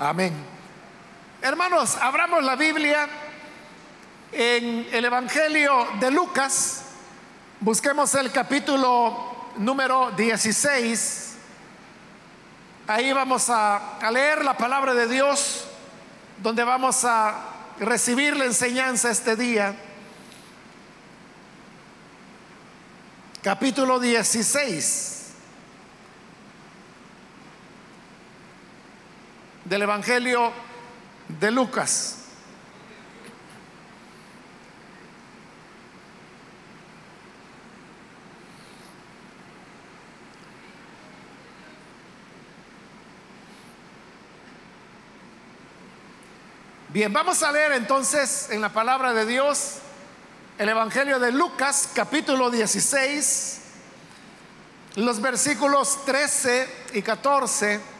Amén. Hermanos, abramos la Biblia en el Evangelio de Lucas. Busquemos el capítulo número 16. Ahí vamos a, a, leer la palabra de Dios, donde vamos a recibir la enseñanza este día. Capítulo 16 del Evangelio de Lucas. Bien, vamos a leer entonces en la palabra de Dios el Evangelio de Lucas, capítulo 16, los versículos 13 y 14,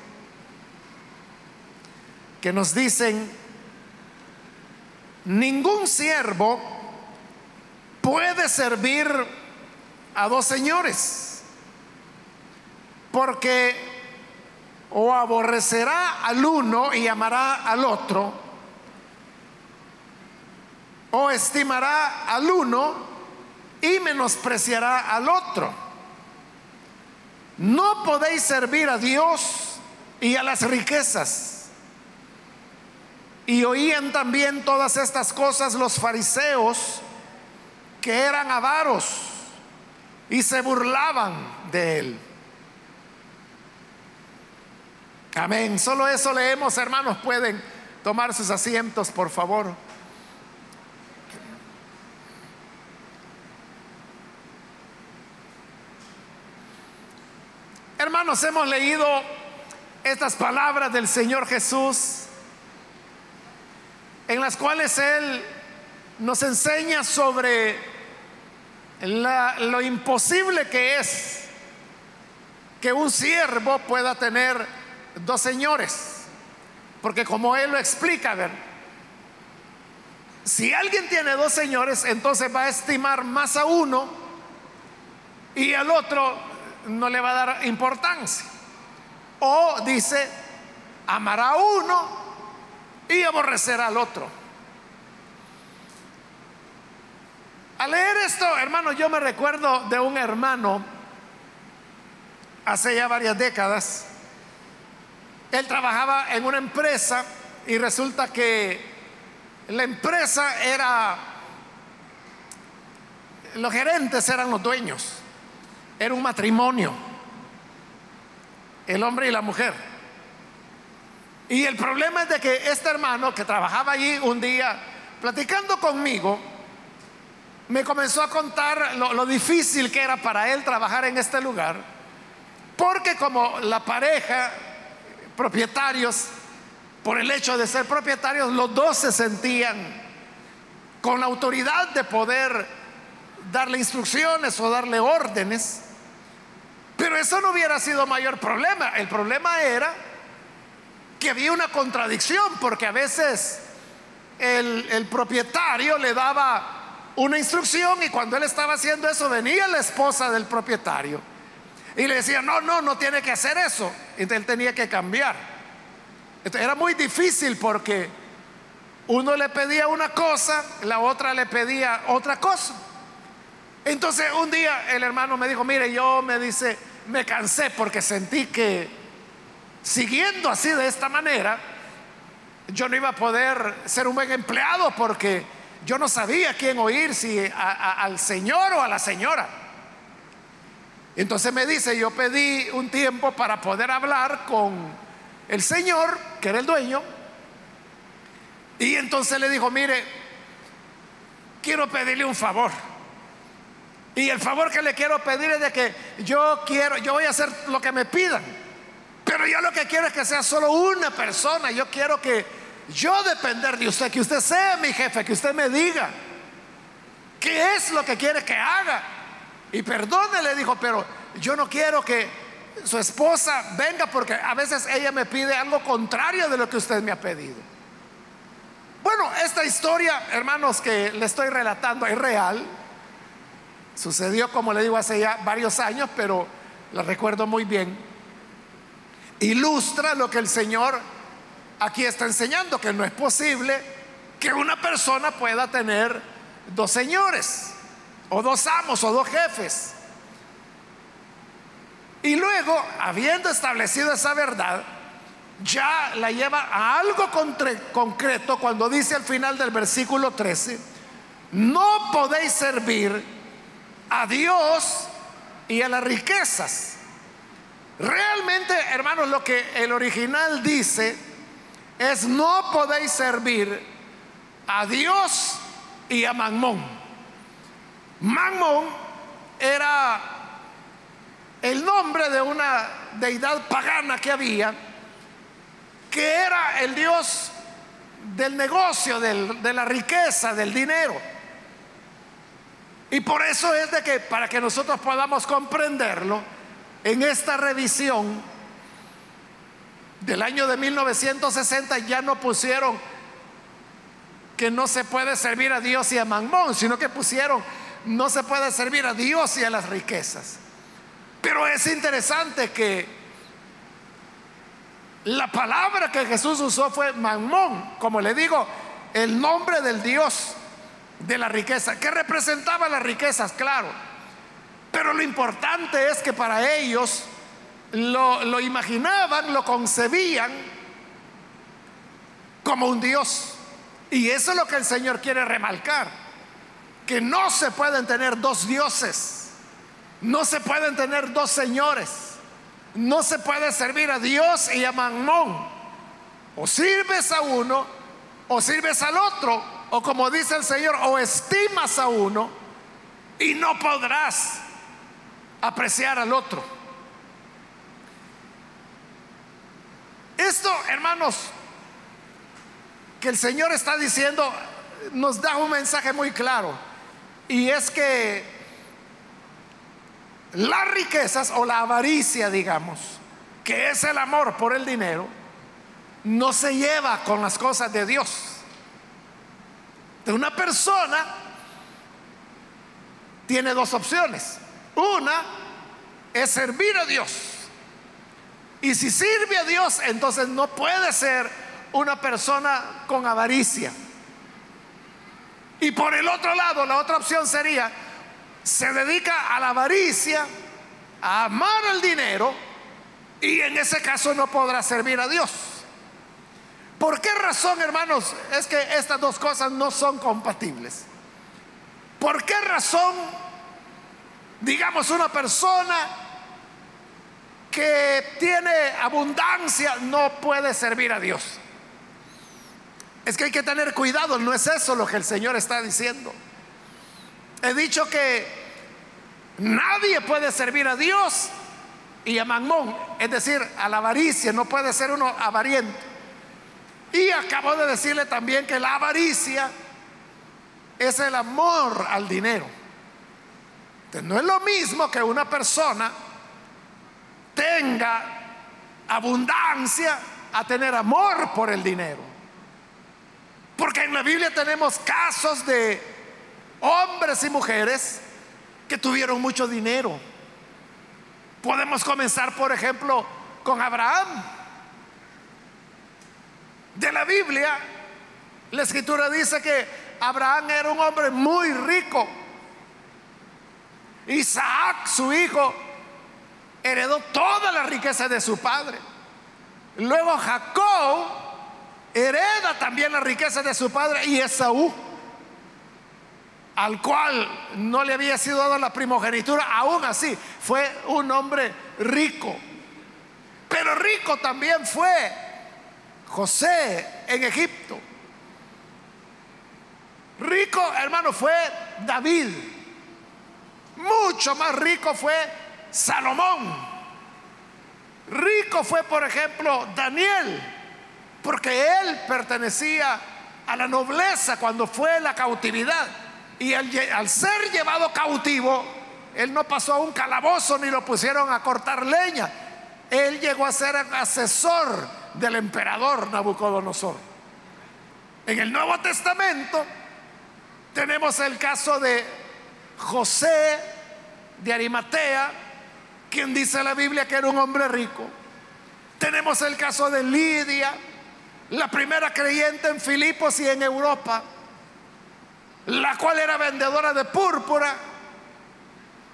que nos dicen, ningún siervo puede servir a dos señores, porque o aborrecerá al uno y amará al otro, o estimará al uno y menospreciará al otro. No podéis servir a Dios y a las riquezas. Y oían también todas estas cosas los fariseos que eran avaros y se burlaban de él. Amén. Solo eso leemos, hermanos. Pueden tomar sus asientos, por favor. Hermanos, hemos leído estas palabras del Señor Jesús en las cuales Él nos enseña sobre lo imposible que es que un siervo pueda tener dos señores. Porque como Él lo explica, ver, si alguien tiene dos señores, entonces va a estimar más a uno y al otro no le va a dar importancia. O dice, amará a uno y aborrecerá al otro. Al leer esto, hermano, yo me recuerdo de un hermano hace ya varias décadas. Él trabajaba en una empresa y resulta que la empresa era, los gerentes eran los dueños. Era un matrimonio, el hombre y la mujer. Y el problema es de que este hermano que trabajaba allí un día, platicando conmigo, me comenzó a contar lo, difícil que era para él trabajar en este lugar, porque como la pareja, propietarios, por el hecho de ser propietarios, los dos se sentían con la autoridad de poder darle instrucciones o darle órdenes. Pero eso no hubiera sido mayor problema. El problema era que había una contradicción, porque a veces el, propietario le daba una instrucción y cuando él estaba haciendo eso venía la esposa del propietario y le decía, no, no, no tiene que hacer eso. Entonces él tenía que cambiar. Era muy difícil porque uno le pedía una cosa, la otra le pedía otra cosa. Entonces un día el hermano me dijo, mire, yo me dice, me cansé porque sentí que siguiendo así de esta manera, yo no iba a poder ser un buen empleado porque yo no sabía quién oír, si al señor o a la señora. Entonces me dice, yo pedí un tiempo para poder hablar con el señor, que era el dueño, y entonces le dijo, mire, quiero pedirle un favor. Y el favor que le quiero pedir es de que yo quiero, yo voy a hacer lo que me pidan. Pero yo lo que quiero es que sea solo una persona. Yo quiero que yo depender de usted, que usted sea mi jefe, que usted me diga qué es lo que quiere que haga. Y perdone, le dijo, pero yo no quiero que su esposa venga porque a veces ella me pide algo contrario de lo que usted me ha pedido. Bueno, esta historia, hermanos, que le estoy relatando es real. Sucedió, como le digo, hace ya varios años, pero la recuerdo muy bien. Ilustra lo que el Señor aquí está enseñando que no es posible que una persona pueda tener dos señores, o dos amos, o dos jefes. Y luego, habiendo establecido esa verdad, ya la lleva a algo concreto cuando dice al final del versículo 13, no podéis servir a Dios y a las riquezas. Realmente, hermanos, lo que el original dice es no podéis servir a Dios y a Mamón. Mamón era el nombre de una deidad pagana que había, que era el Dios del negocio, de la riqueza, del dinero. Y por eso es de que para que nosotros podamos comprenderlo, en esta revisión del año de 1960 ya no pusieron que no se puede servir a Dios y a Mamón, sino que pusieron no se puede servir a Dios y a las riquezas. Pero es interesante que la palabra que Jesús usó fue Mamón, como le digo, el nombre del Dios de la riqueza, que representaba las riquezas, claro. Pero lo importante es que para ellos lo, imaginaban, lo concebían como un Dios. Y eso es lo que el Señor quiere remarcar, que no se pueden tener dos dioses, no se pueden tener dos señores, no se puede servir a Dios y a Mamón. O sirves a uno o sirves al otro, o como dice el Señor, o estimas a uno y no podrás apreciar al otro. Esto, hermanos, que el Señor está diciendo nos da un mensaje muy claro. Y es que las riquezas o la avaricia, digamos, que es el amor por el dinero, no se lleva con las cosas de Dios. De una persona tiene dos opciones. Una es servir a Dios. Y si sirve a Dios, entonces no puede ser una persona con avaricia. Y por el otro lado, la otra opción sería, se dedica a la avaricia, a amar el dinero, y en ese caso no podrá servir a Dios. ¿Por qué razón, hermanos, es que estas dos cosas no son compatibles? ¿Por qué razón, digamos, una persona que tiene abundancia no puede servir a Dios? Es que hay que tener cuidado, no es eso lo que el Señor está diciendo. He dicho que nadie puede servir a Dios y a Mamón, es decir, a la avaricia, no puede ser uno avariento. Y acabo de decirle también que la avaricia es el amor al dinero. No es lo mismo que una persona tenga abundancia a tener amor por el dinero. Porque en la Biblia tenemos casos de hombres y mujeres que tuvieron mucho dinero. Podemos comenzar, por ejemplo, con Abraham. De la Biblia, la escritura dice que Abraham era un hombre muy rico. Isaac, su hijo, heredó toda la riqueza de su padre. Luego Jacob hereda también la riqueza de su padre y Esaú, al cual no le había sido dada la primogenitura, aún así fue un hombre rico. Pero rico también fue José en Egipto. Rico, hermano, fue David. Mucho más rico fue Salomón. Rico fue, por ejemplo, Daniel porque él pertenecía a la nobleza cuando fue la cautividad. Y al, ser llevado cautivo, él no pasó a un calabozo ni lo pusieron a cortar leña. Él llegó a ser asesor del emperador Nabucodonosor. En el Nuevo Testamento tenemos el caso de José de Arimatea, quien dice la Biblia que era un hombre rico. Tenemos el caso de Lidia, la primera creyente en Filipos y en Europa, la cual era vendedora de púrpura,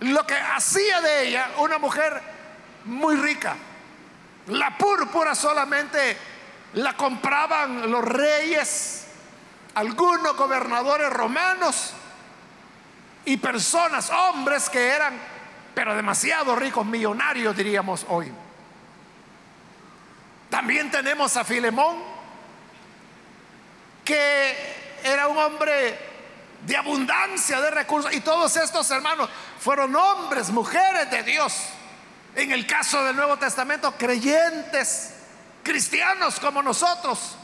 lo que hacía de ella una mujer muy rica. La púrpura solamente la compraban los reyes, algunos gobernadores romanos y personas, hombres que eran, pero demasiado ricos, millonarios diríamos hoy. También tenemos a Filemón, que era un hombre de abundancia de recursos. Y todos estos hermanos fueron hombres, mujeres de Dios. En el caso del Nuevo Testamento, creyentes, cristianos como nosotros.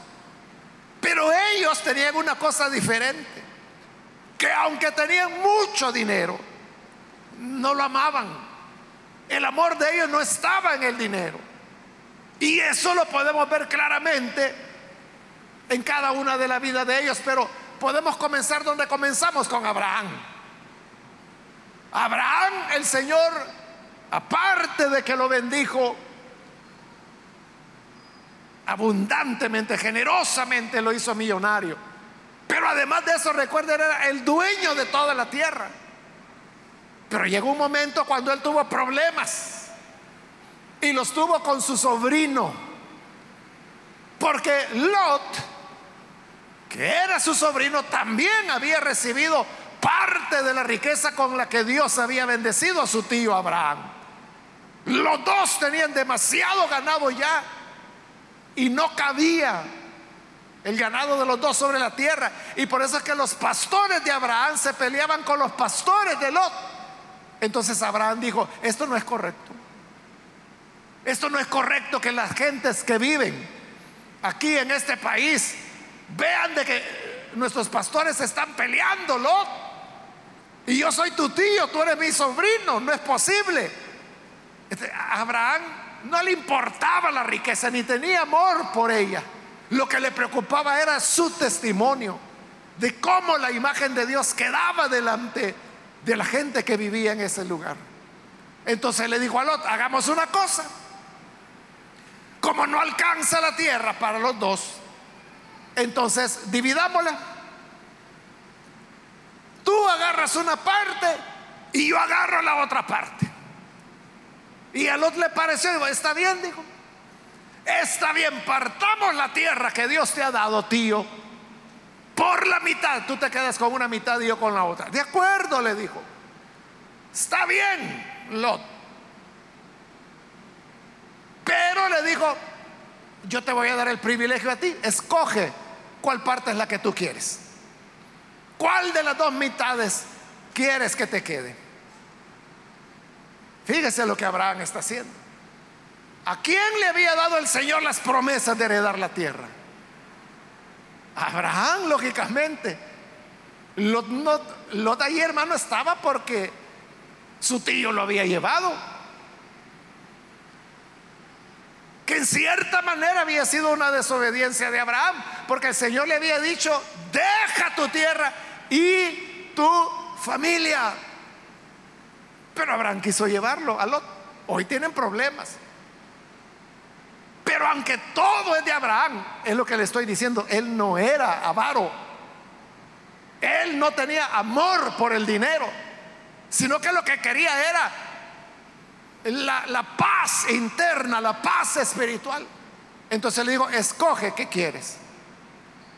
Pero ellos tenían una cosa diferente, que aunque tenían mucho dinero, no lo amaban. El amor de ellos no estaba en el dinero. Y eso lo podemos ver claramente en cada una de la vida de ellos, pero podemos comenzar donde comenzamos con Abraham. Abraham, el Señor, aparte de que lo bendijo abundantemente, generosamente, lo hizo millonario. Pero además de eso, recuerden, era el dueño de toda la tierra. Pero llegó un momento cuando él tuvo problemas y los tuvo con su sobrino. Porque Lot, que era su sobrino, también había recibido parte de la riqueza con la que Dios había bendecido a su tío Abraham. Los dos tenían demasiado ganado ya y no cabía el ganado de los dos sobre la tierra. Y por eso es que los pastores de Abraham se peleaban con los pastores de Lot. Entonces Abraham dijo, esto no es correcto. Esto no es correcto que las gentes que viven aquí en este país vean de que nuestros pastores están peleando, Lot. Y yo soy tu tío, tú eres mi sobrino, no es posible. Este, Abraham no le importaba la riqueza ni tenía amor por ella. Lo que le preocupaba era su testimonio de cómo la imagen de Dios quedaba delante de la gente que vivía en ese lugar. Entonces le dijo a Lot, hagamos una cosa. Como no alcanza la tierra para los dos, entonces dividámosla. Tú agarras una parte y yo agarro la otra parte. Y a Lot le pareció, está bien, dijo. Está bien, partamos la tierra que Dios te ha dado, tío. Por la mitad, tú te quedas con una mitad y yo con la otra. De acuerdo, le dijo. Está bien, Lot. Pero le dijo, yo te voy a dar el privilegio a ti. Escoge cuál parte es la que tú quieres. ¿Cuál de las dos mitades quieres que te quede? Fíjese lo que Abraham está haciendo. ¿A quién le había dado el Señor las promesas de heredar la tierra? Abraham, lógicamente. Lot, Lot ahí, hermano, estaba porque su tío lo había llevado. Que en cierta manera había sido una desobediencia de Abraham, porque el Señor le había dicho, deja tu tierra y tu familia. Pero Abraham quiso llevarlo a Lot. Hoy tienen problemas. Pero aunque todo es de Abraham, es lo que le estoy diciendo, él no era avaro. Él no tenía amor por el dinero, sino que lo que quería era la, paz interna, la paz espiritual. Entonces le digo, escoge qué quieres.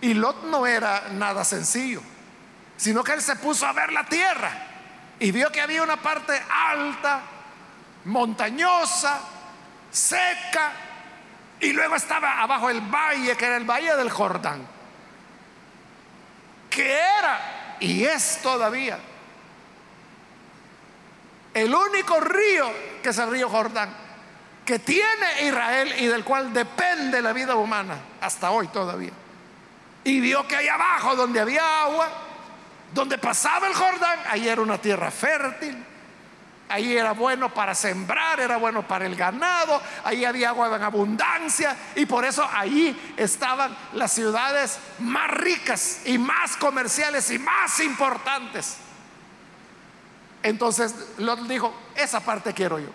Y Lot no era nada sencillo, sino que él se puso a ver la tierra y vio que había una parte alta, montañosa, seca, y luego estaba abajo el valle, que era el valle del Jordán, que era y es todavía el único río que es el río Jordán, que tiene Israel y del cual depende la vida humana hasta hoy todavía. Y vio que ahí abajo, donde había agua, donde pasaba el Jordán, ahí era una tierra fértil Ahí era bueno para sembrar, era bueno para el ganado, ahí había agua en abundancia y por eso ahí estaban las ciudades más ricas y más comerciales y más importantes. Entonces Lot dijo, esa parte quiero yo.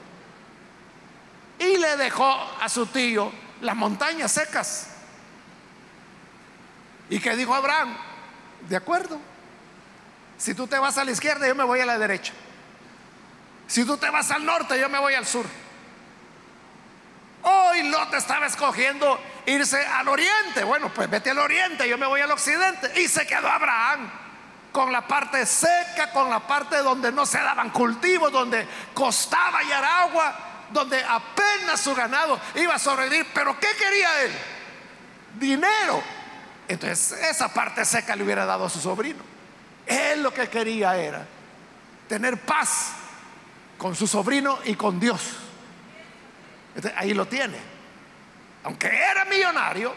Y le dejó a su tío las montañas secas. ¿Y qué dijo Abraham? De acuerdo. Si tú te vas a la izquierda, yo me voy a la derecha. Si tú te vas al norte, yo me voy al sur. Hoy Lot estaba escogiendo irse al oriente. Bueno, pues vete al oriente, yo me voy al occidente. Y se quedó Abraham con la parte seca, con la parte donde no se daban cultivos, donde costaba hallar agua, donde apenas su ganado iba a sobrevivir. Pero ¿qué quería él? Dinero. Entonces esa parte seca le hubiera dado a su sobrino. Él lo que quería era tener paz con su sobrino y con Dios. ahí lo tiene. Aunque era millonario,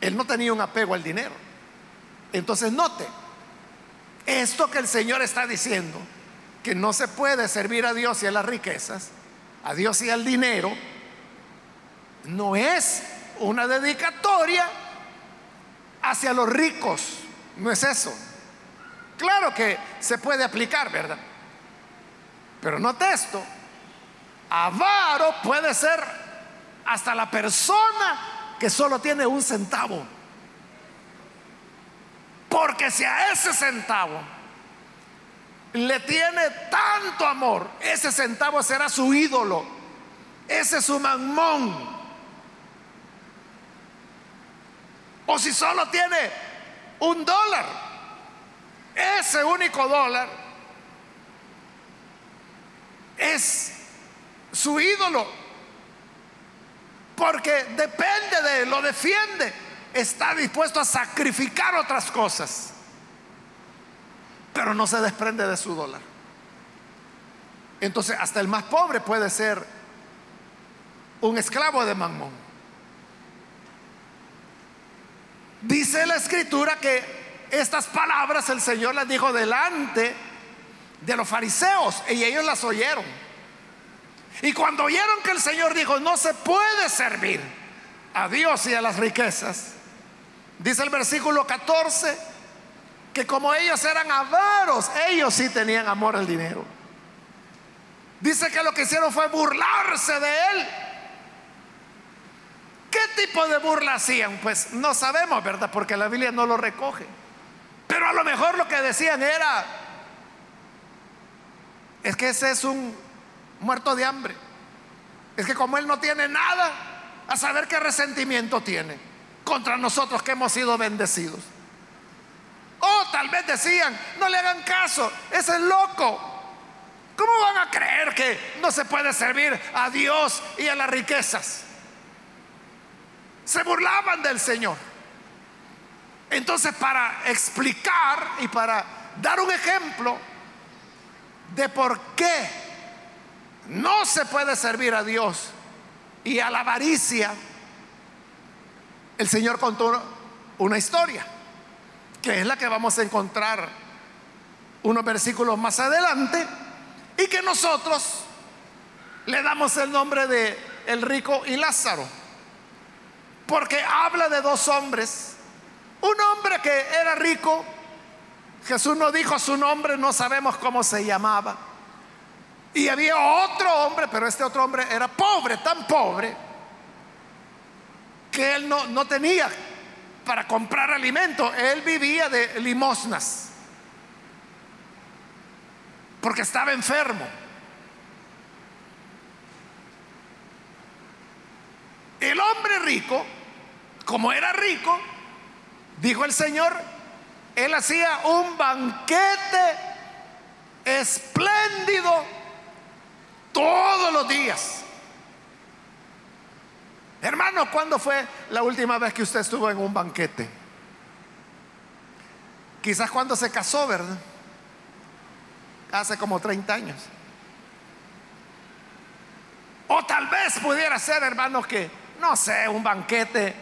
él no tenía un apego al dinero. Entonces note, esto que el Señor está diciendo, que no se puede servir a Dios y a las riquezas, a Dios y al dinero, no es una dedicatoria hacia los ricos, no es eso. Claro que se puede aplicar, ¿verdad? Pero note esto, avaro puede ser hasta la persona que solo tiene un centavo. Porque si a ese centavo le tiene tanto amor, ese centavo será su ídolo, ese es su mamón. O si solo tiene un dólar, ese único dólar es su ídolo. Porque depende de él, lo defiende. Está dispuesto a sacrificar otras cosas. Pero no se desprende de su dólar. Entonces, hasta el más pobre puede ser un esclavo de Mamón. Dice la escritura que estas palabras el Señor las dijo delante de los fariseos y ellos las oyeron. Y cuando oyeron que el Señor dijo, no se puede servir a Dios y a las riquezas, dice el versículo 14, que como ellos eran avaros, ellos sí tenían amor al dinero. Dice que lo que hicieron fue burlarse de él. ¿Qué tipo de burla hacían? Pues no sabemos, ¿verdad? Porque la Biblia no lo recoge. Pero a lo mejor lo que decían era, es que ese es un muerto de hambre. Es que como él no tiene nada, a saber qué resentimiento tiene contra nosotros que hemos sido bendecidos. O tal vez decían, no le hagan caso, ese es loco. ¿Cómo van a creer que no se puede servir a Dios y a las riquezas? Se burlaban del Señor. Entonces, para explicar y para dar un ejemplo, de por qué no se puede servir a Dios y a la avaricia, el Señor contó una historia, que es la que vamos a encontrar unos versículos más adelante, y que nosotros le damos el nombre de el rico y Lázaro, porque habla de dos hombres, un hombre que era rico, Jesús no dijo su nombre, no sabemos cómo se llamaba. Y había otro hombre, pero este otro hombre era pobre, tan pobre, que él no, no tenía para comprar alimento. Él vivía de limosnas, porque estaba enfermo. El hombre rico, como era rico, dijo el Señor, él hacía un banquete espléndido todos los días. Hermano, ¿cuándo fue la última vez que usted estuvo en un banquete? Quizás cuando se casó, ¿verdad? Hace como 30 años. O tal vez pudiera ser, hermano, que, no sé, un banquete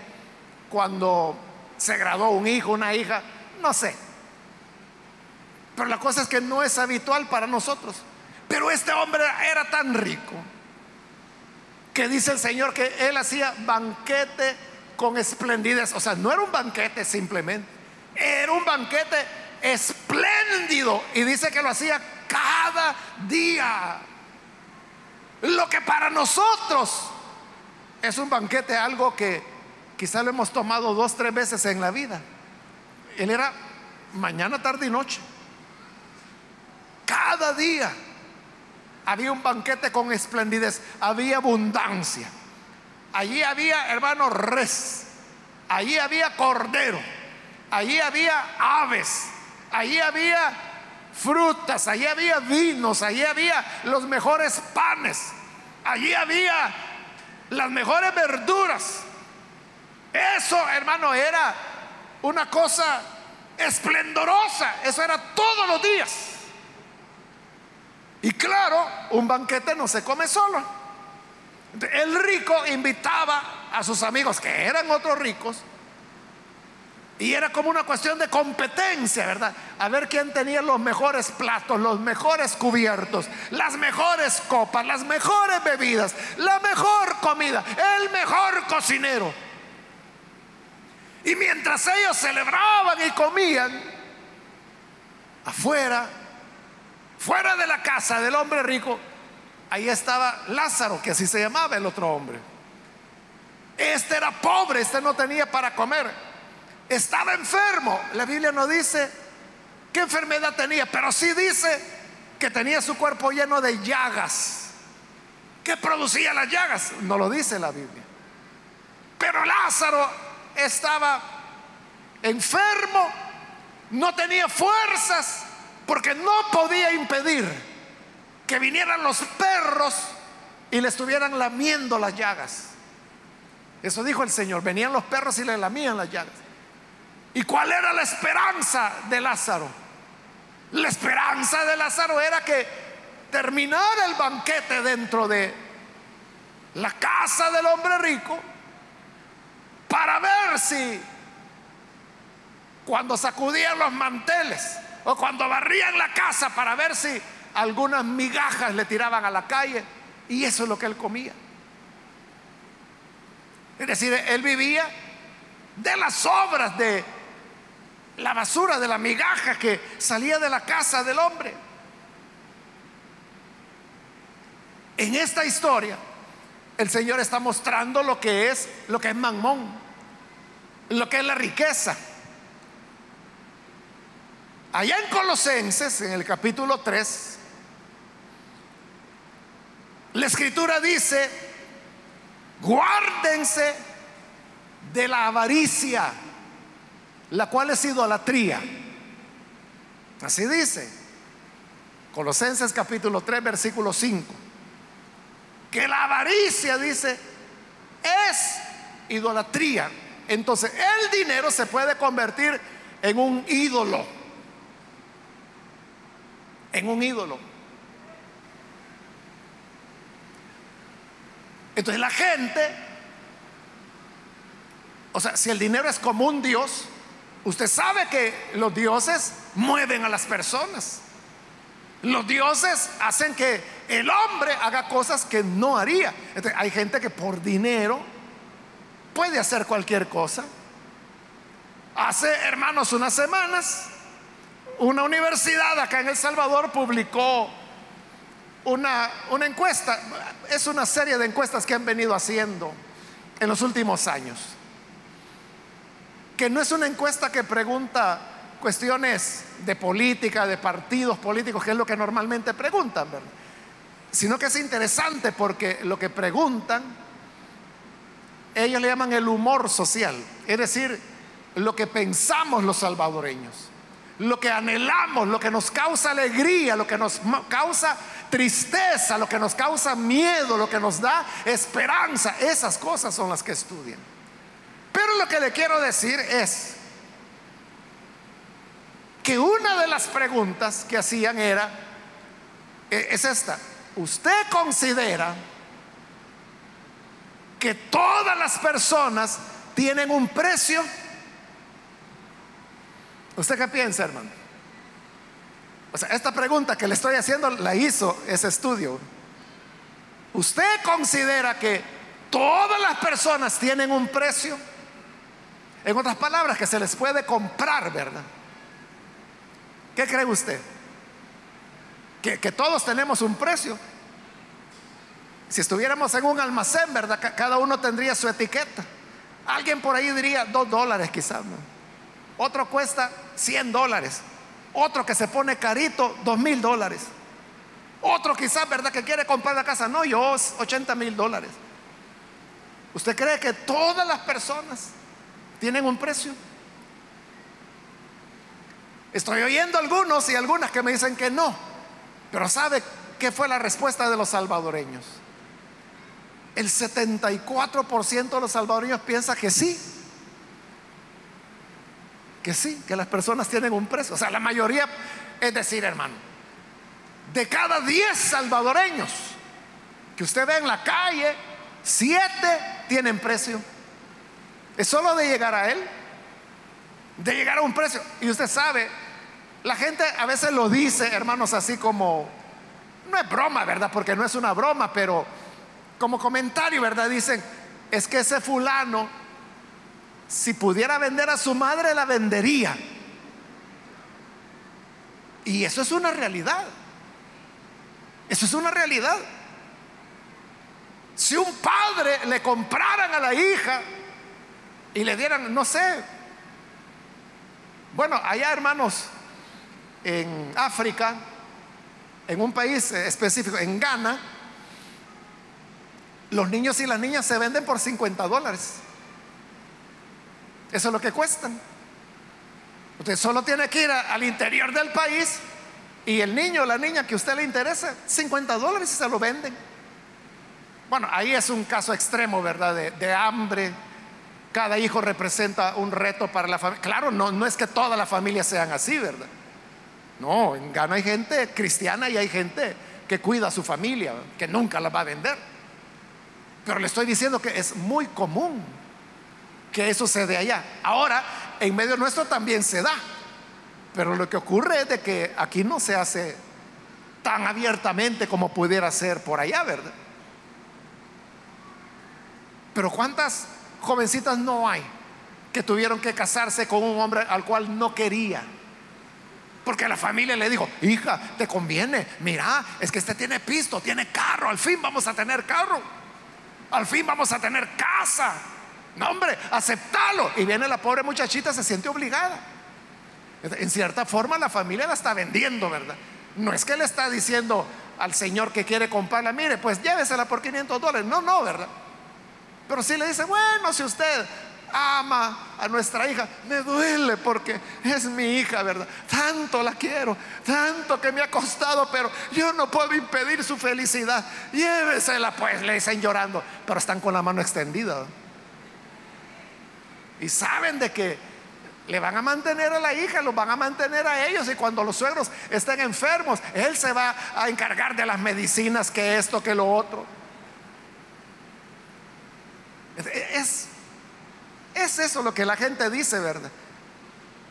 cuando se graduó un hijo, una hija. No sé. Pero la cosa es que no es habitual para nosotros. Pero este hombre era tan rico que dice el Señor que él hacía banquete con esplendidez. O sea, no era un banquete simplemente. Era un banquete espléndido. Y dice que lo hacía cada día. Lo que para nosotros es un banquete, algo que quizá lo hemos tomado dos, tres veces en la vida. Él era mañana, tarde y noche. Cada día había un banquete con esplendidez, había abundancia. Allí había, hermano, res, allí había cordero, allí había aves, allí había frutas, allí había vinos, allí había los mejores panes, allí había las mejores verduras. Eso, hermano, era una cosa esplendorosa. Eso era todos los días. Y claro, un banquete no se come solo. El rico invitaba a sus amigos, que eran otros ricos, y era como una cuestión de competencia, ¿verdad? A ver quién tenía los mejores platos, los mejores cubiertos, las mejores copas, las mejores bebidas, la mejor comida, el mejor cocinero. Y mientras ellos celebraban y comían, afuera, fuera de la casa del hombre rico, ahí estaba Lázaro, que así se llamaba el otro hombre. Este era pobre, este no tenía para comer. Estaba enfermo. La Biblia no dice qué enfermedad tenía, pero sí dice que tenía su cuerpo lleno de llagas. ¿Qué producía las llagas? No lo dice la Biblia. Pero Lázaro estaba enfermo, no tenía fuerzas, porque no podía impedir que vinieran los perros y le estuvieran lamiendo las llagas. Eso dijo el Señor, venían los perros y le lamían las llagas. ¿Y cuál era la esperanza de Lázaro? La esperanza de Lázaro era que terminara el banquete dentro de la casa del hombre rico para ver si cuando sacudían los manteles o cuando barrían la casa para ver si algunas migajas le tiraban a la calle y eso es lo que él comía. Es decir, él vivía de las obras de la basura de la migaja que salía de la casa del hombre. En esta historia, el Señor está mostrando lo que es lo que es mamón, lo que es la riqueza. Allá en Colosenses, en el capítulo 3, la escritura dice, guárdense de la avaricia la cual es idolatría. Así dice. Colosenses capítulo 3, versículo 5. Que la avaricia, dice, es idolatría. Entonces el dinero se puede convertir en un ídolo. En un ídolo. Entonces la gente, o sea, si el dinero es como un Dios, Usted sabe que los dioses mueven a las personas. Los dioses hacen que el hombre haga cosas que no haría. hay gente que por dinero puede hacer cualquier cosa. Hace, hermanos, unas semanas, una universidad acá en El Salvador publicó una, una encuesta. Es una serie de encuestas que han venido haciendo en los últimos años que no es una encuesta que pregunta cuestiones de política, de partidos políticos, que es lo que normalmente preguntan. Sino que es interesante porque lo que preguntan, ellos le llaman el humor social, es decir, lo que pensamos los salvadoreños, lo que anhelamos, lo que nos causa alegría, lo que nos causa tristeza, lo que nos causa miedo, lo que nos da esperanza, esas cosas son las que estudian. Pero lo que le quiero decir es que una de las preguntas que hacían era, e, es esta, ¿usted considera que todas las personas tienen un precio? ¿Usted qué piensa, hermano? O sea, esta pregunta que le estoy haciendo la hizo ese estudio. ¿Usted considera que todas las personas tienen un precio? En otras palabras, que se les puede comprar, ¿verdad? ¿Qué cree usted? Que, todos tenemos un precio. Si estuviéramos en un almacén, ¿verdad? Cada uno tendría su etiqueta. Alguien por ahí diría dos dólares quizás. Otro cuesta 100 dólares. Otro que se pone carito, dos mil dólares. Otro quizás, ¿verdad? Que quiere comprar la casa. No, yo 80 mil dólares. ¿Usted cree que todas las personas tienen un precio? Estoy oyendo algunos y algunas que me dicen que no. Pero ¿sabe qué fue la respuesta de los salvadoreños? El 74% de los salvadoreños piensa que sí. Que sí, que las personas tienen un precio. O sea, la mayoría, es decir, hermano, de cada 10 salvadoreños que usted ve en la calle, 7 tienen precio. Es solo de llegar a él, de llegar a un precio. Y usted sabe, la gente a veces lo dice, hermanos, así como, no es broma, ¿verdad? Porque no es una broma, pero como comentario, ¿verdad? Dicen, es que ese fulano, si pudiera vender a su madre, la vendería. Y eso es una realidad. Eso es una realidad. Si un padre le compraran a la hija y le dieran, no sé, bueno, allá hermanos, en África, en un país específico, en Ghana, los niños y las niñas se venden por 50 dólares. Eso es lo que cuestan. Usted solo tiene que ir al interior del país y el niño o la niña que a usted le interesa, 50 dólares y se lo venden. Bueno, ahí es un caso extremo, ¿verdad? De, de hambre. Cada hijo representa un reto para la familia. Claro, no, no es que todas las familias sean así, ¿verdad? No, en Ghana hay gente cristiana y hay gente que cuida a su familia, que nunca la va a vender. Pero le estoy diciendo que es muy común que eso se dé allá. Ahora, en medio nuestro también se da. Pero lo que ocurre es de que aquí no se hace tan abiertamente como pudiera ser por allá, ¿verdad? Pero ¿cuántas jovencitas no hay que tuvieron que casarse con un hombre al cual no quería? Porque la familia le dijo, hija, te conviene, mira, es que este tiene pisto, tiene carro, al fin vamos a tener carro, al fin vamos a tener casa. No, hombre, aceptalo. Y viene la pobre muchachita, se siente obligada. En cierta forma la familia la está vendiendo, ¿verdad? No es que le está diciendo al señor que quiere comprarla, mire, pues llévesela por 500 dólares. No, no, ¿verdad? Pero si le dice, bueno, si usted ama a nuestra hija. Me duele porque es mi hija, ¿verdad? Tanto la quiero, tanto que me ha costado, pero yo no puedo impedir su felicidad. Llévesela, pues, le dicen llorando, pero están con la mano extendida. Y saben de que le van a mantener a la hija, los van a mantener a ellos. Y cuando los suegros estén enfermos, él se va a encargar de las medicinas, que esto, que lo otro. Es es eso lo que la gente dice, ¿verdad?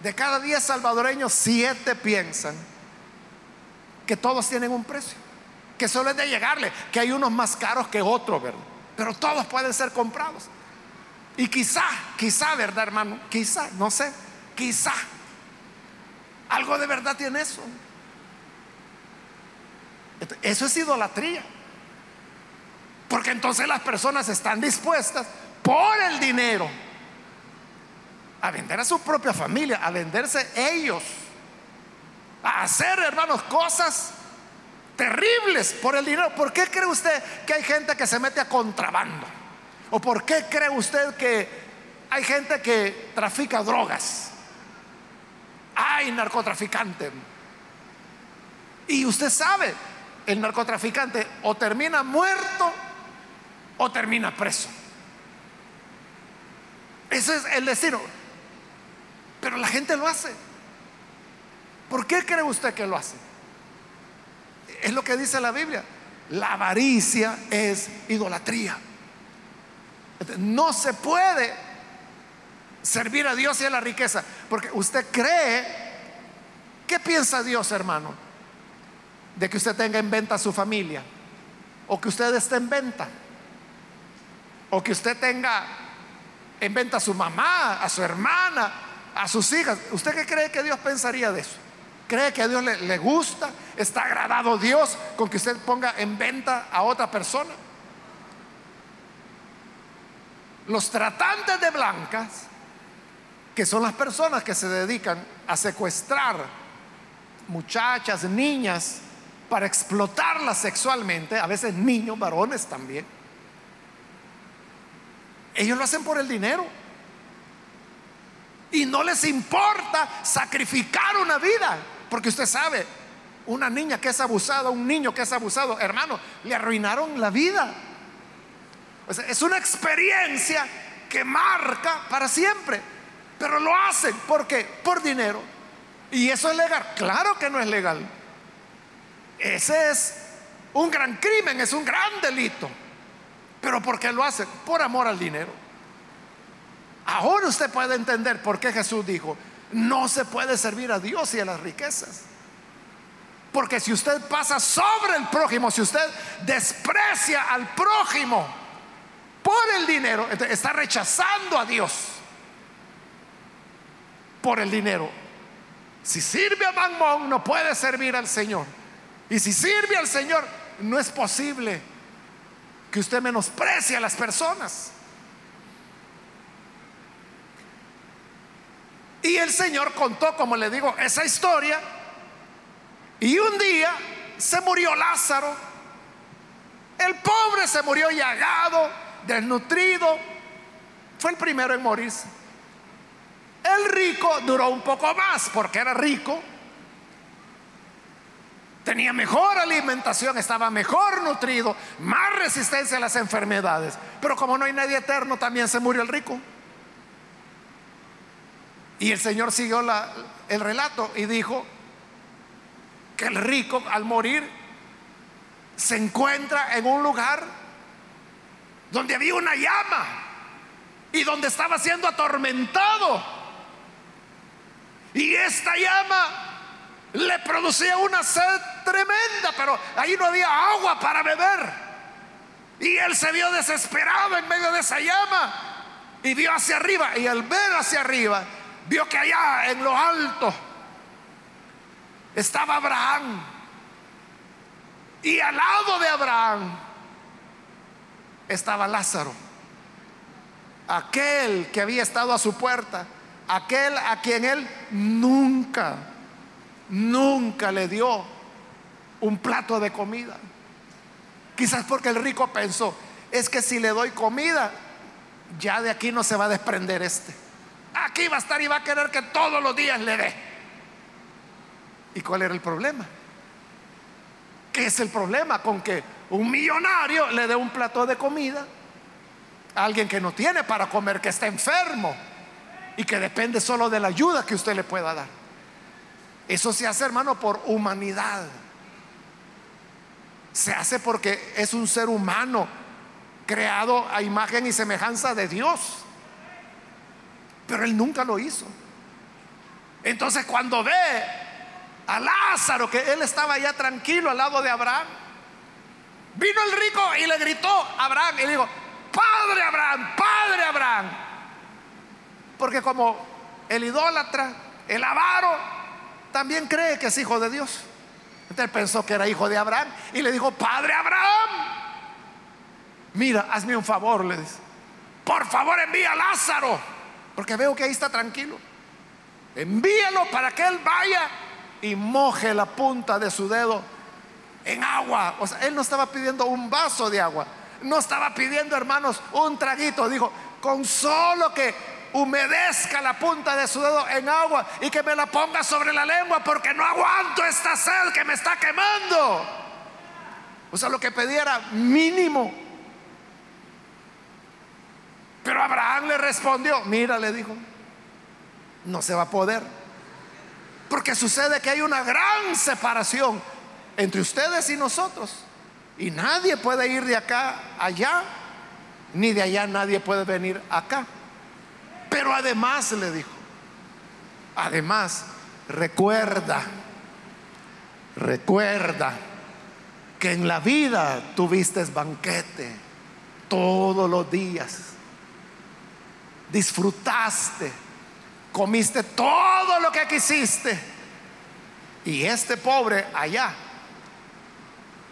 De cada diez salvadoreños, siete piensan que todos tienen un precio, que solo es de llegarle, que hay unos más caros que otros, ¿verdad? Pero todos pueden ser comprados. Y quizá, quizá, ¿verdad, hermano? Quizá, no sé, quizá. Algo de verdad tiene eso. Eso es idolatría. Porque entonces las personas están dispuestas por el dinero a vender a su propia familia, a venderse ellos, a hacer, hermanos, cosas terribles por el dinero. ¿Por qué cree usted que hay gente que se mete a contrabando? ¿O por qué cree usted que hay gente que trafica drogas? Hay narcotraficante. Y usted sabe, el narcotraficante o termina muerto o termina preso. Ese es el destino. Pero la gente lo hace. ¿Por qué cree usted que lo hace? Es lo que dice la Biblia. La avaricia es idolatría. No se puede servir a Dios y a la riqueza. Porque usted cree, ¿qué piensa Dios, hermano? De que usted tenga en venta a su familia. O que usted esté en venta. O que usted tenga en venta a su mamá, a su hermana, a sus hijas. ¿Usted qué cree que Dios pensaría de eso? ¿Cree que a Dios le, gusta? ¿Está agradado Dios con que usted ponga en venta a otra persona? Los tratantes de blancas, que son las personas que se dedican a secuestrar muchachas, niñas, para explotarlas sexualmente, a veces niños, varones también. Ellos lo hacen por el dinero. Y no les importa sacrificar una vida, porque usted sabe, una niña que es abusada, un niño que es abusado, hermano, le arruinaron la vida. es una experiencia que marca para siempre, pero lo hacen porque por dinero. Y eso es legal, claro que no es legal. Ese es un gran crimen, es un gran delito. Pero ¿por qué lo hacen? Por amor al dinero. Ahora usted puede entender por qué Jesús dijo, no se puede servir a Dios y a las riquezas. Porque si usted pasa sobre el prójimo, si usted desprecia al prójimo por el dinero, está rechazando a Dios por el dinero. Si sirve a Mamón, no puede servir al Señor. Y si sirve al Señor, no es posible que usted menosprecie a las personas. Y el Señor contó, como le digo, esa historia y un día se murió Lázaro. El pobre se murió llagado, desnutrido. Fue el primero en morirse. El rico duró un poco más porque era rico. Tenía mejor alimentación, estaba mejor nutrido, más resistencia a las enfermedades. Pero como no hay nadie eterno, también se murió el rico. Y el Señor siguió el relato y dijo, que el rico al morir se encuentra en un lugar donde había una llama y donde estaba siendo atormentado. Y esta llama le producía una sed tremenda, pero ahí no había agua para beber. Y él se vio desesperado en medio de esa llama y vio hacia arriba. Y al ver hacia arriba, vio que allá en lo alto estaba Abraham. Y al lado de Abraham estaba Lázaro. Aquel que había estado a su puerta. Aquel a quien él nunca, nunca le dio un plato de comida. Quizás porque el rico pensó, es que si le doy comida, ya de aquí no se va a desprender este. Aquí va a estar y va a querer que todos los días le dé. ¿Y cuál era el problema? ¿Qué es el problema con que un millonario le dé un plato de comida a alguien que no tiene para comer, que está enfermo y que depende solo de la ayuda que usted le pueda dar? Eso se hace, hermano, por humanidad. Se hace porque es un ser humano creado a imagen y semejanza de Dios. Pero él nunca lo hizo. Entonces cuando ve a Lázaro, que él estaba ya tranquilo al lado de Abraham. Vino el rico y le gritó a Abraham y le dijo, Padre Abraham, Padre Abraham. Porque como el idólatra, el avaro, también cree que es hijo de Dios. Entonces pensó que era hijo de Abraham y le dijo, Padre Abraham, mira, hazme un favor, le dice. Por favor envía a Lázaro, porque veo que ahí está tranquilo. Envíalo para que él vaya y moje la punta de su dedo en agua. O sea, él no estaba pidiendo un vaso de agua, no estaba pidiendo, hermanos, un traguito. Dijo, con solo que humedezca la punta de su dedo en agua y que me la ponga sobre la lengua porque no aguanto esta sed que me está quemando. O sea, lo que pedía era mínimo. Pero Abraham le respondió, mira, le dijo, no se va a poder. Porque sucede que hay una gran separación entre ustedes y nosotros. Y nadie puede ir de acá allá, ni de allá nadie puede venir acá. Pero además le dijo, además, recuerda, recuerda que en la vida tuviste banquete todos los días, disfrutaste comiste todo lo que quisiste. Y este pobre allá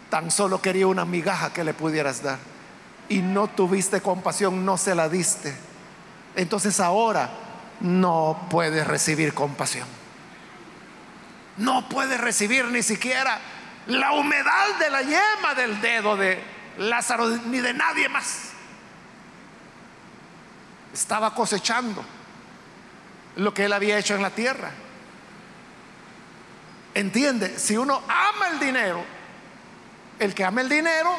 tan solo quería una migaja que le pudieras dar. y no tuviste compasión, no se la diste. Entonces ahora no puedes recibir compasión. No puedes recibir ni siquiera la humedad de la yema del dedo de Lázaro ni de nadie más. Estaba cosechando lo que él había hecho en la tierra. Entiende, si uno ama el dinero, el que ama el dinero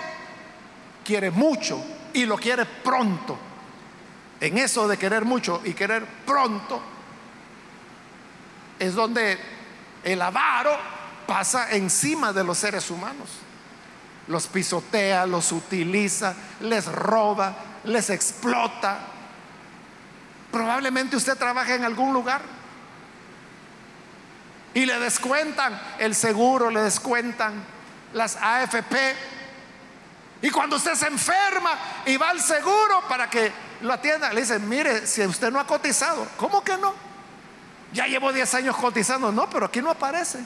quiere mucho y lo quiere pronto. En eso de querer mucho y querer pronto es donde el avaro pasa encima de los seres humanos. Los pisotea, los utiliza, les roba, les explota. Probablemente usted trabaja en algún lugar y le descuentan el seguro, le descuentan las AFP. Y cuando usted se enferma y va al seguro para que lo atienda, le dicen, mire, si usted no ha cotizado, ¿cómo que no? Ya llevo 10 años cotizando, no, pero aquí no aparece.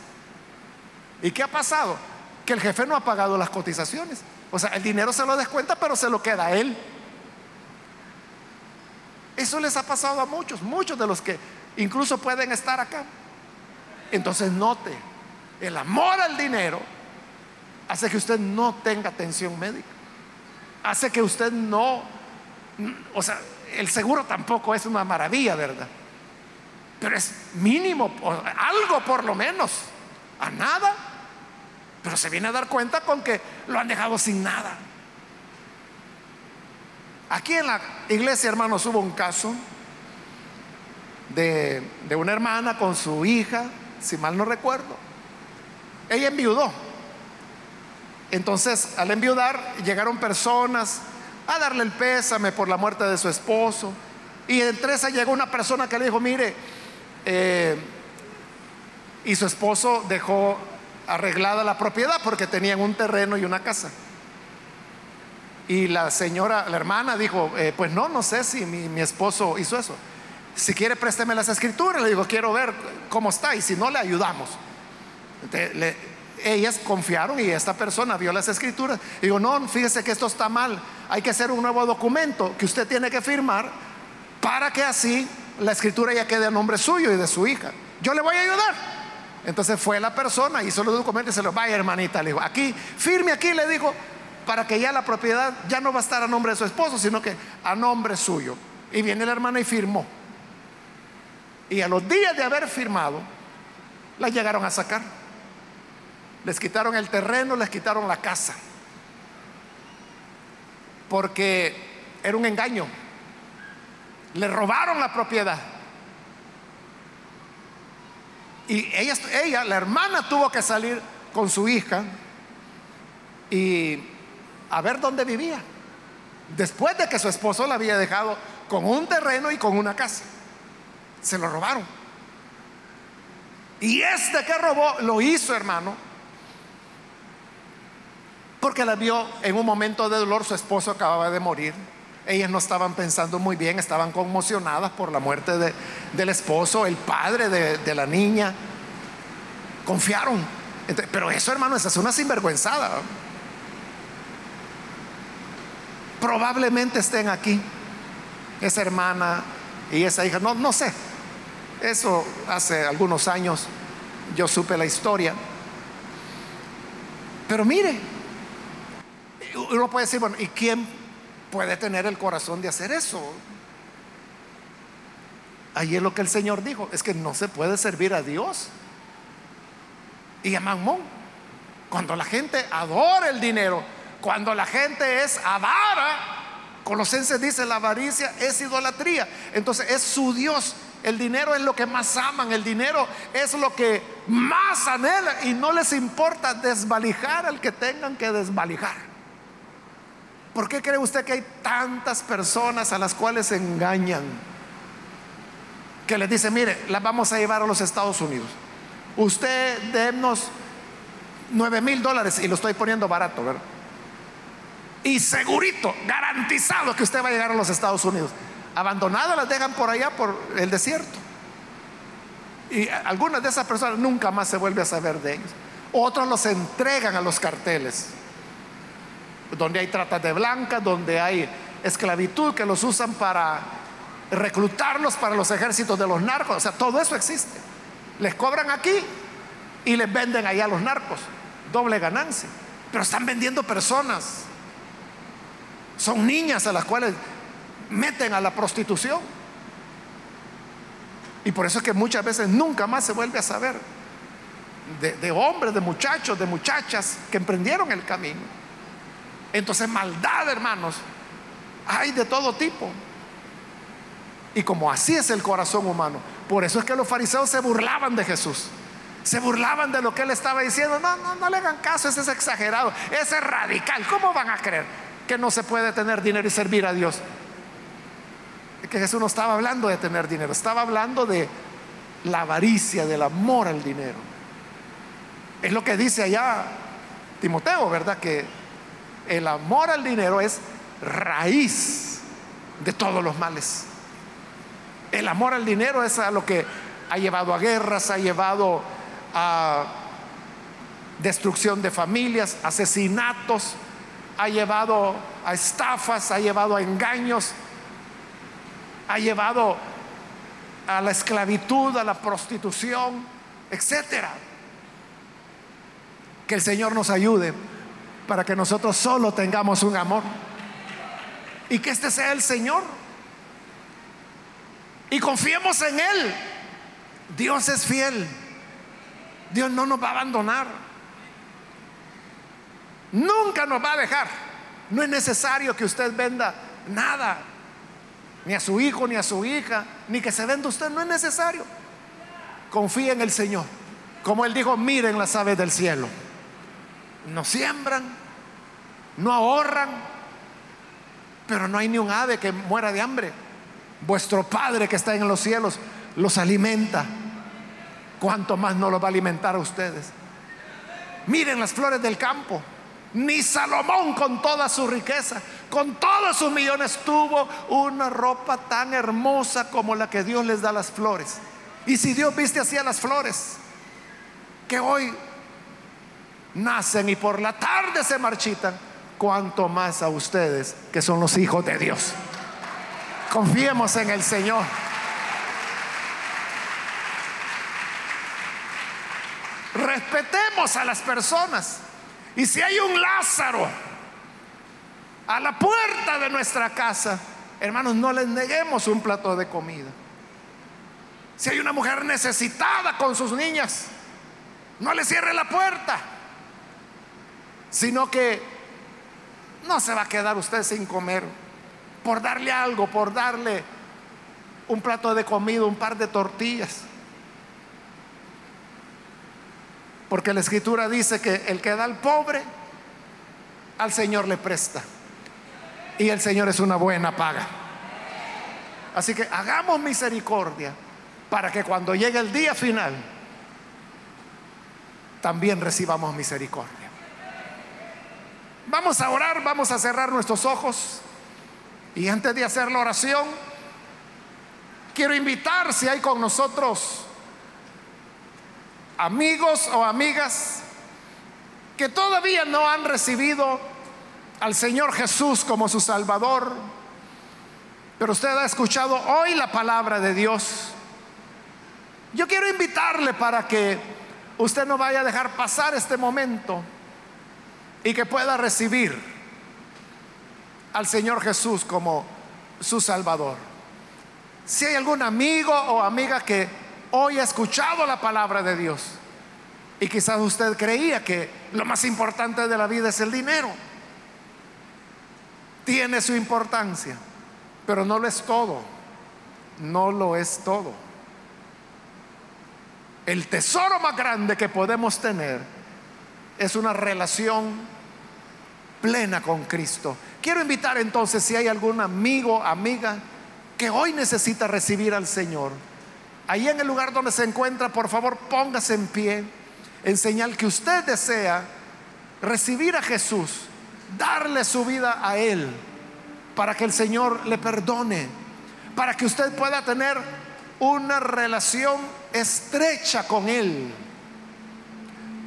¿Y qué ha pasado? Que el jefe no ha pagado las cotizaciones. O sea, el dinero se lo descuenta, pero se lo queda a él. Eso les ha pasado a muchos, muchos de los que incluso pueden estar acá. Entonces note, el amor al dinero hace que usted no tenga atención médica. Hace que usted no, o sea, el seguro tampoco es una maravilla, ¿verdad? Pero es mínimo, algo por lo menos, a nada. Pero se viene a dar cuenta con que lo han dejado sin nada. Aquí en la iglesia, hermanos, hubo un caso de, de una hermana con su hija si mal no recuerdo. Ella enviudó. Entonces, al enviudar, llegaron personas a darle el pésame por la muerte de su esposo. Y entre esas llegó una persona que le dijo, mire, eh, y su esposo dejó arreglada la propiedad porque tenían un terreno y una casa. Y la señora, la hermana dijo, eh, pues no, no sé si mi, esposo hizo eso. Si quiere, présteme las escrituras. Le digo, quiero ver cómo está y si no, le ayudamos. ellas confiaron y esta persona vio las escrituras. Digo, no, fíjese que esto está mal. Hay que hacer un nuevo documento que usted tiene que firmar para que así la escritura ya quede a nombre suyo y de su hija. Yo le voy a ayudar. Entonces fue la persona, hizo los documentos y se los vaya, hermanita. Le dijo, aquí, firme aquí, le dijo, para que ya la propiedad ya no va a estar a nombre de su esposo, sino que a nombre suyo. Y viene la hermana y firmó. Y a los días de haber firmado, la llegaron a sacar. Les quitaron el terreno, les quitaron la casa. Porque era un engaño. Le robaron la propiedad. Y ella, ella, la hermana, tuvo que salir con su hija y a ver dónde vivía. Después de que su esposo la había dejado con un terreno y con una casa. Se lo robaron. Y este que robó lo hizo, hermano, porque la vio en un momento de dolor, su esposo acababa de morir. Ellas no estaban pensando muy bien, estaban conmocionadas por la muerte de, del esposo, el padre de, la niña. Confiaron. pero eso, hermano, es una sinvergüenzada. Probablemente estén aquí, esa hermana y esa hija, no, no sé, eso hace algunos años yo supe la historia. Pero mire, uno puede decir, bueno, ¿y quién puede tener el corazón de hacer eso? Ahí es lo que el Señor dijo, es que no se puede servir a Dios y a Mamón. Cuando la gente adora el dinero, cuando la gente es avara, Colosenses dice la avaricia es idolatría. Entonces es su Dios el dinero es lo que más aman, el dinero es lo que más anhelan y no les importa desvalijar al que tengan que desvalijar. ¿Por qué cree usted que hay tantas personas a las cuales engañan? Que les dice, mire, las vamos a llevar a los Estados Unidos. Usted denos 9 mil dólares y lo estoy poniendo barato, ¿verdad? Y segurito, garantizado que usted va a llegar a los Estados Unidos abandonadas las dejan por allá, por el desierto. Y algunas de esas personas nunca más se vuelve a saber de ellos. Otros los entregan a los carteles. donde hay trata de blancas, donde hay esclavitud, que los usan para reclutarlos para los ejércitos de los narcos. O sea, todo eso existe. Les cobran aquí y les venden allá a los narcos. Doble ganancia. Pero están vendiendo personas. Son niñas a las cuales meten a la prostitución. Y por eso es que muchas veces nunca más se vuelve a saber de, hombres, de muchachos, de muchachas que emprendieron el camino. Entonces maldad, hermanos, hay de todo tipo. Y como así es el corazón humano, por eso es que los fariseos se burlaban de Jesús. Se burlaban de lo que él estaba diciendo. No, no, no le hagan caso, ese es exagerado, ese es radical. ¿Cómo van a creer que no se puede tener dinero y servir a Dios? Que Jesús no estaba hablando de tener dinero, estaba hablando de la avaricia, del amor al dinero. Es lo que dice allá Timoteo, ¿verdad? Que el amor al dinero es raíz de todos los males. El amor al dinero es a lo que ha llevado a guerras, ha llevado a destrucción de familias, asesinatos, ha llevado a estafas, ha llevado a engaños, ha llevado a la esclavitud, a la prostitución, etcétera. Que el Señor nos ayude para que nosotros solo tengamos un amor y que este sea el Señor y confiemos en Él. Dios es fiel. Dios no nos va a abandonar. Nunca nos va a dejar. No es necesario que usted venda nada. Ni a su hijo, ni a su hija, ni que se venda usted. No es necesario. Confíe en el Señor. Como Él dijo, miren las aves del cielo. No siembran, no ahorran, pero no hay ni un ave que muera de hambre. Vuestro Padre que está en los cielos los alimenta. ¿Cuánto más no los va a alimentar a ustedes? Miren las flores del campo. Ni Salomón con toda su riqueza, con todos sus millones, tuvo una ropa tan hermosa como la que Dios les da a las flores. Y si Dios viste así a las flores, que hoy nacen y por la tarde se marchitan, cuanto más a ustedes que son los hijos de Dios. Confiemos en el Señor. Respetemos a las personas. Y si hay un Lázaro a la puerta de nuestra casa, hermanos, no les neguemos un plato de comida. Si hay una mujer necesitada con sus niñas, no le cierre la puerta, sino que no se va a quedar usted sin comer por darle algo, por darle un plato de comida, un par de tortillas. Porque la escritura dice que el que da al pobre, al Señor le presta. Y el Señor es una buena paga. Así que hagamos misericordia para que cuando llegue el día final, también recibamos misericordia. Vamos a orar, vamos a cerrar nuestros ojos. Y antes de hacer la oración, quiero invitar si hay con nosotros amigos o amigas que todavía no han recibido al Señor Jesús como su Salvador, pero usted ha escuchado hoy la palabra de Dios. Yo quiero invitarle para que usted no vaya a dejar pasar este momento y que pueda recibir al Señor Jesús como su Salvador. Si hay algún amigo o amiga que hoy ha escuchado la palabra de Dios y quizás usted creía que lo más importante de la vida es el dinero, tiene su importancia, pero no lo es todo, no lo es todo. El tesoro más grande que podemos tener es una relación plena con Cristo. Quiero invitar entonces si hay algún amigo, amiga que hoy necesita recibir al Señor. Ahí en el lugar donde se encuentra, por favor, póngase en pie en señal que usted desea recibir a Jesús, darle su vida a Él, para que el Señor le perdone, para que usted pueda tener una relación estrecha con Él.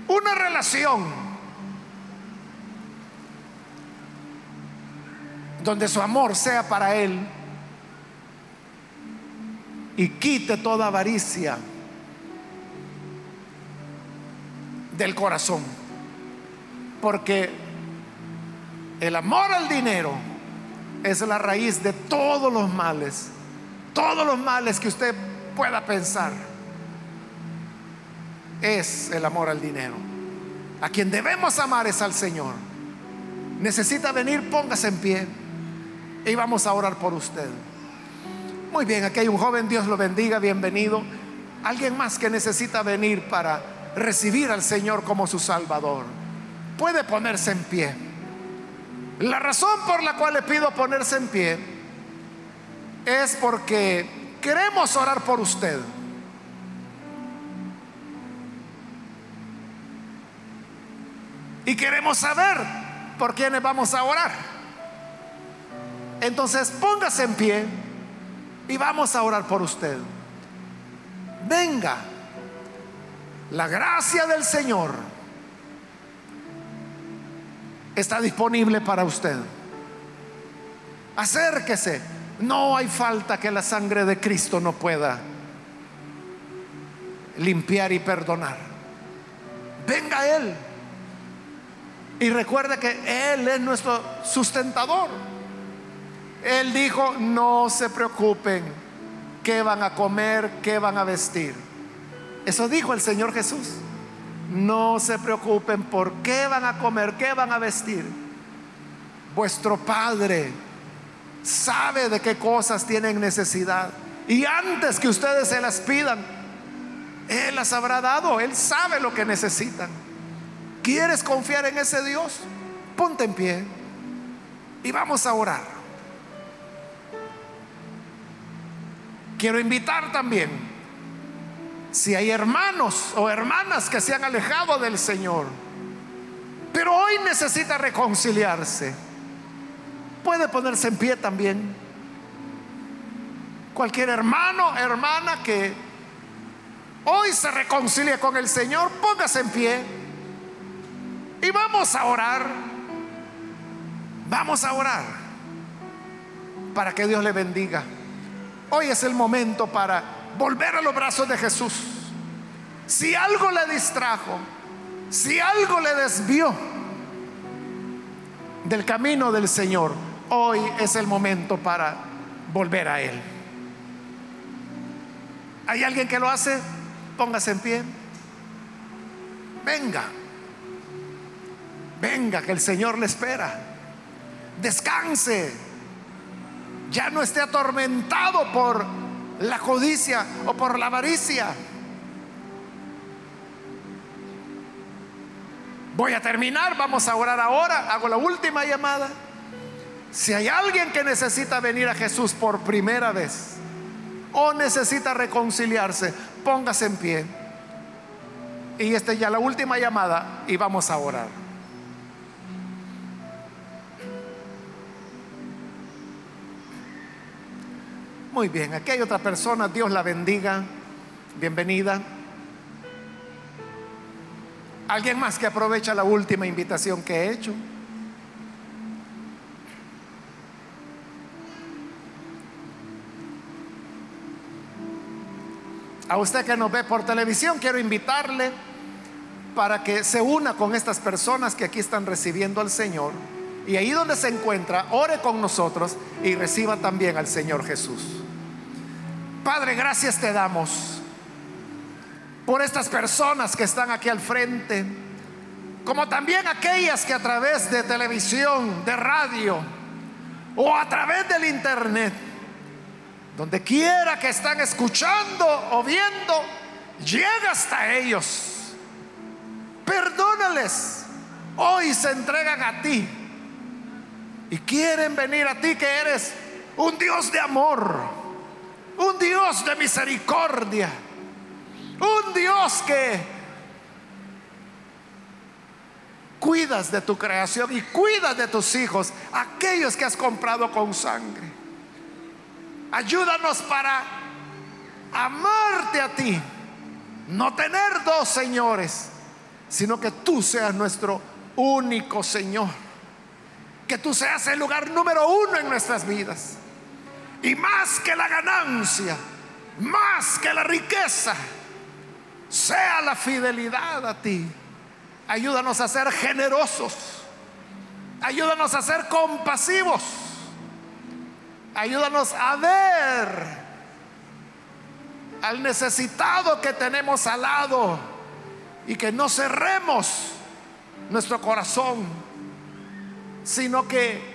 Una relación donde su amor sea para Él y quite toda avaricia del corazón. Porque el amor al dinero es la raíz de todos los males, todos los males que usted pueda pensar. Es el amor al dinero. A quien debemos amar es al Señor. Necesita venir, póngase en pie y vamos a orar por usted. Muy bien, aquí hay un joven, Dios lo bendiga, bienvenido. Alguien más que necesita venir para recibir al Señor como su Salvador. Puede ponerse en pie. La razón por la cual le pido ponerse en pie es porque queremos orar por usted. Y queremos saber por quiénes vamos a orar. Entonces póngase en pie y vamos a orar por usted. Venga, la gracia del Señor está disponible para usted. Acérquese. No hay falta que la sangre de Cristo no pueda limpiar y perdonar. Venga Él. Y recuerde que Él es nuestro sustentador. Él dijo, no se preocupen qué van a comer, qué van a vestir. Eso dijo el Señor Jesús. No se preocupen por qué van a comer, qué van a vestir. Vuestro Padre sabe de qué cosas tienen necesidad. Y antes que ustedes se las pidan, Él las habrá dado. Él sabe lo que necesitan. ¿Quieres confiar en ese Dios? Ponte en pie y vamos a orar. Quiero invitar también, si hay hermanos o hermanas que se han alejado del Señor, pero hoy necesita reconciliarse, puede ponerse en pie también. Cualquier hermano, hermana que hoy se reconcilie con el Señor, póngase en pie y vamos a orar. Vamos a orar para que Dios le bendiga. Hoy es el momento para volver a los brazos de Jesús. Si algo le distrajo, si algo le desvió del camino del Señor, hoy es el momento para volver a Él. ¿Hay alguien que lo hace? Póngase en pie. Venga. Venga, que el Señor le espera. Descanse ya no esté atormentado por la codicia o por la avaricia. Voy a terminar, vamos a orar ahora, hago la última llamada. Si hay alguien que necesita venir a Jesús por primera vez o necesita reconciliarse, póngase en pie. Y esta es ya la última llamada y vamos a orar. Muy bien, aquí hay otra persona, Dios la bendiga, bienvenida. ¿Alguien más que aprovecha la última invitación que he hecho? A usted que nos ve por televisión, quiero invitarle para que se una con estas personas que aquí están recibiendo al Señor. Y ahí donde se encuentra, ore con nosotros y reciba también al Señor Jesús. Padre, gracias te damos por estas personas que están aquí al frente, como también aquellas que a través de televisión, de radio o a través del internet, donde quiera que están escuchando o viendo, llega hasta ellos. Perdónales. Hoy se entregan a ti y quieren venir a ti que eres un Dios de amor Dios de misericordia, un Dios que cuidas de tu creación y cuidas de tus hijos, aquellos que has comprado con sangre. Ayúdanos para amarte a ti, no tener dos señores, sino que tú seas nuestro único Señor que tú seas el lugar número uno en nuestras vidas. Y más que la ganancia, más que la riqueza, sea la fidelidad a ti. Ayúdanos a ser generosos. Ayúdanos a ser compasivos. Ayúdanos a ver al necesitado que tenemos al lado y que no cerremos nuestro corazón, sino que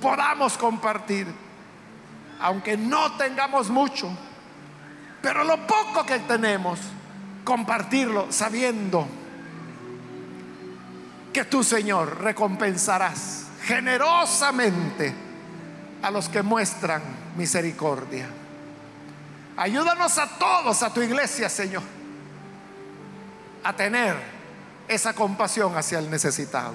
podamos compartir, aunque no tengamos mucho, pero lo poco que tenemos, compartirlo sabiendo que tú, Señor, recompensarás generosamente a los que muestran misericordia. Ayúdanos a todos, a tu iglesia, Señor, a tener esa compasión hacia el necesitado.